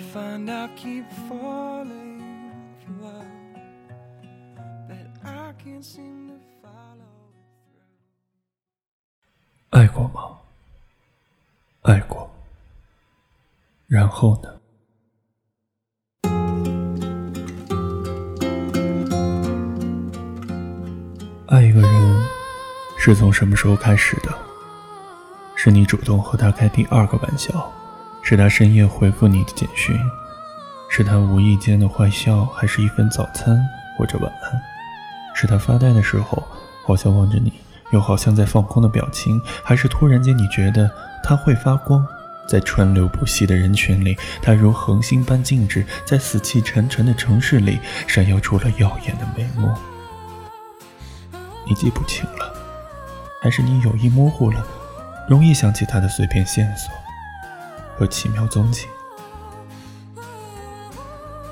find I keep falling for love that I can't seem to follow through. 爱过吗？爱过。然后呢？爱一个人是从什么时候开始的？是你主动和他开第二个玩笑，是他深夜回复你的简讯，是他无意间的坏笑，还是一份早餐或者晚安？是他发呆的时候，好像望着你，又好像在放空的表情，还是突然间你觉得他会发光？在川流不息的人群里，他如恒星般静止，在死气沉沉的城市里，闪耀出了耀眼的眉目。你记不清了，还是你有意模糊了，容易想起他的碎片线索和奇妙踪迹？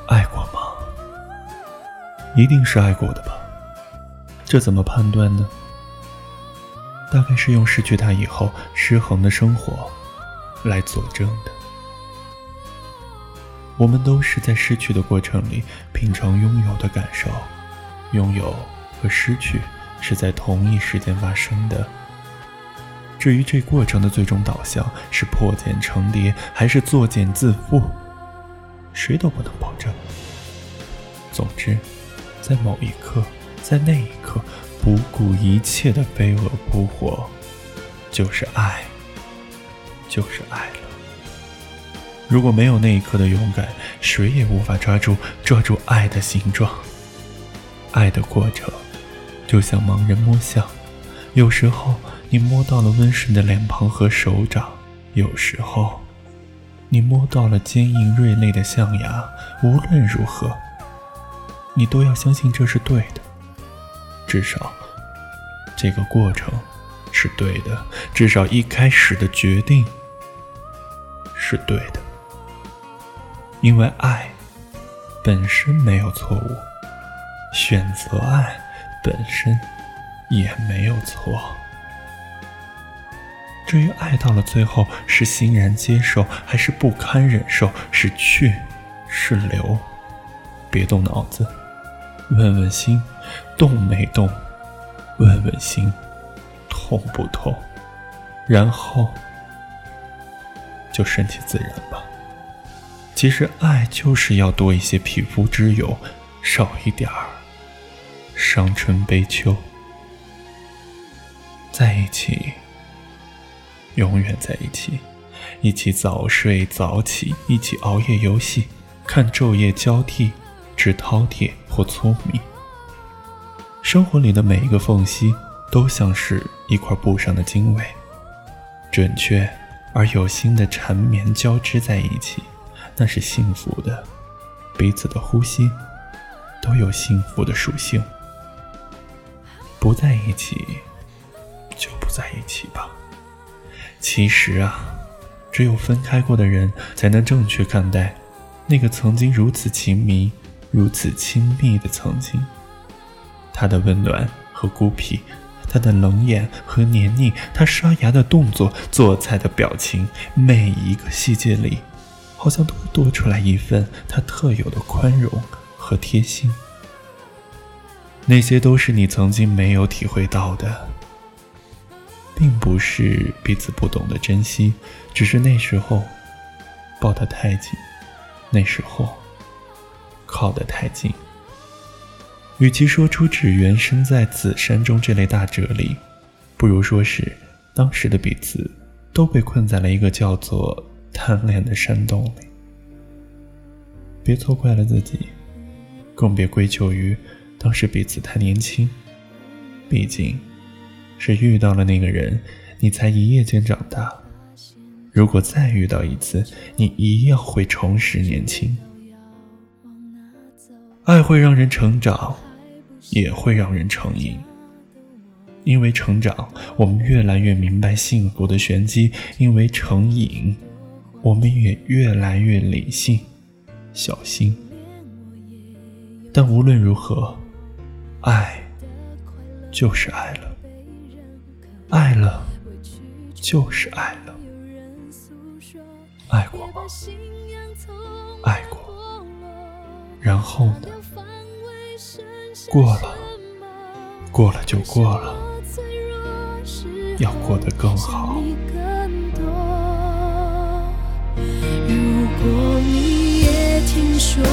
爱过吗？一定是爱过的吧？这怎么判断呢？大概是用失去他以后失衡的生活来佐证的。我们都是在失去的过程里品尝拥有的感受，拥有和失去。是在同一时间发生的。至于这过程的最终导向是破茧成蝶，还是作茧自缚，谁都不能保证。总之，在某一刻，在那一刻，不顾一切的飞蛾扑火，就是爱，就是爱了。如果没有那一刻的勇敢，谁也无法抓住抓住爱的形状，爱的过程。就像盲人摸象，有时候你摸到了温顺的脸庞和手掌，有时候你摸到了坚硬锐利的象牙。无论如何，你都要相信这是对的。至少，这个过程是对的。至少一开始的决定是对的。因为爱本身没有错误，选择爱。本身也没有错。至于爱到了最后是欣然接受还是不堪忍受，是去是留，别动脑子，问问心，动没动？问问心，痛不痛？然后就顺其自然吧。其实爱就是要多一些匹夫之勇，少一点儿。伤春悲秋，在一起，永远在一起，一起早睡早起，一起熬夜游戏，看昼夜交替，只饕餮或粗米。生活里的每一个缝隙，都像是一块布上的经纬，准确而有心的缠绵交织在一起，那是幸福的。彼此的呼吸，都有幸福的属性。不在一起，在一起吧。其实啊，只有分开过的人，才能正确看待那个曾经如此情迷、如此亲密的曾经。他的温暖和孤僻，他的冷眼和黏腻，他刷牙的动作、做菜的表情，每一个细节里，好像都多出来一份他特有的宽容和贴心。那些都是你曾经没有体会到的，并不是彼此不懂得珍惜，只是那时候抱得太紧，那时候靠得太近。与其说出“只缘身在此山中”这类大哲理，不如说是当时的彼此都被困在了一个叫做贪恋的山洞里。别错怪了自己，更别归咎于。当时彼此太年轻，毕竟是遇到了那个人，你才一夜间长大。如果再遇到一次，你一样会重拾年轻。爱会让人成长，也会让人成瘾。因为成长，我们越来越明白幸福的玄机；因为成瘾，我们也越来越理性、小心。但无论如何，爱就是爱了，爱了就是爱了。爱过吗？爱过，然后呢？过了，过了就过了，要过得更好。如果你也听说，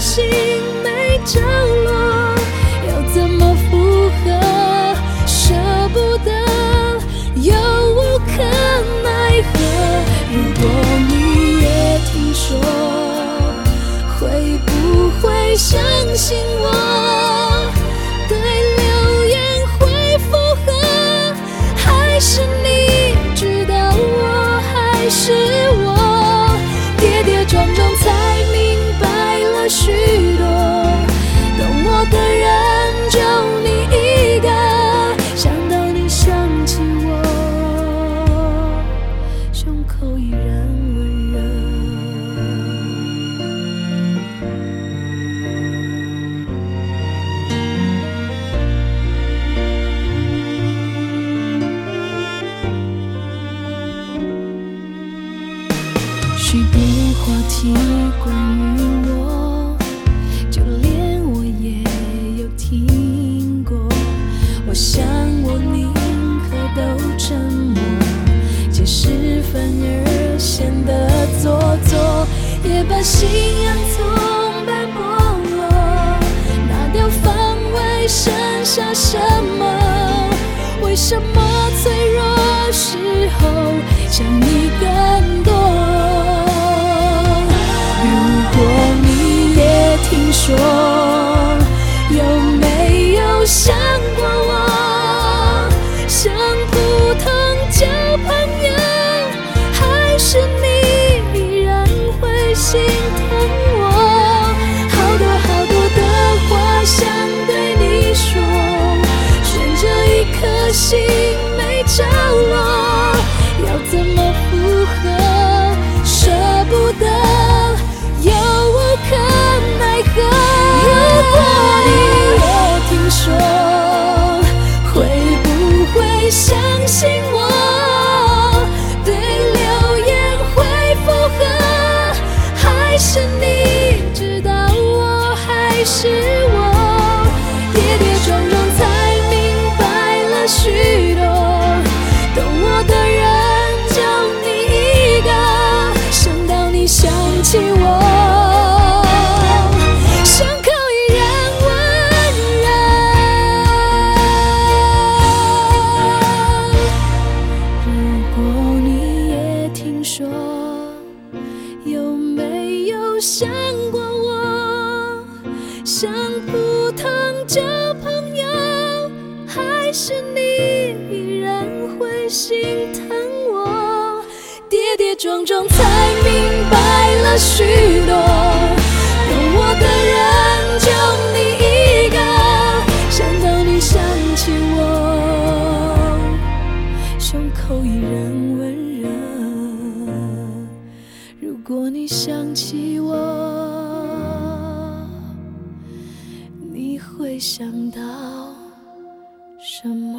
心没着许多话题关于我，就连我也有听过。我想我宁可都沉默，解释反而显得做作，也把信仰从白剥落，拿掉防卫，剩下什么？为什么脆弱时候想你更心没着落，要怎么像普通交朋友，还是你依然会心疼我？跌跌撞撞才明白了许多，懂我的人就你一个。想到你想起我，胸口依然温热。如果你想起我，会想到什么？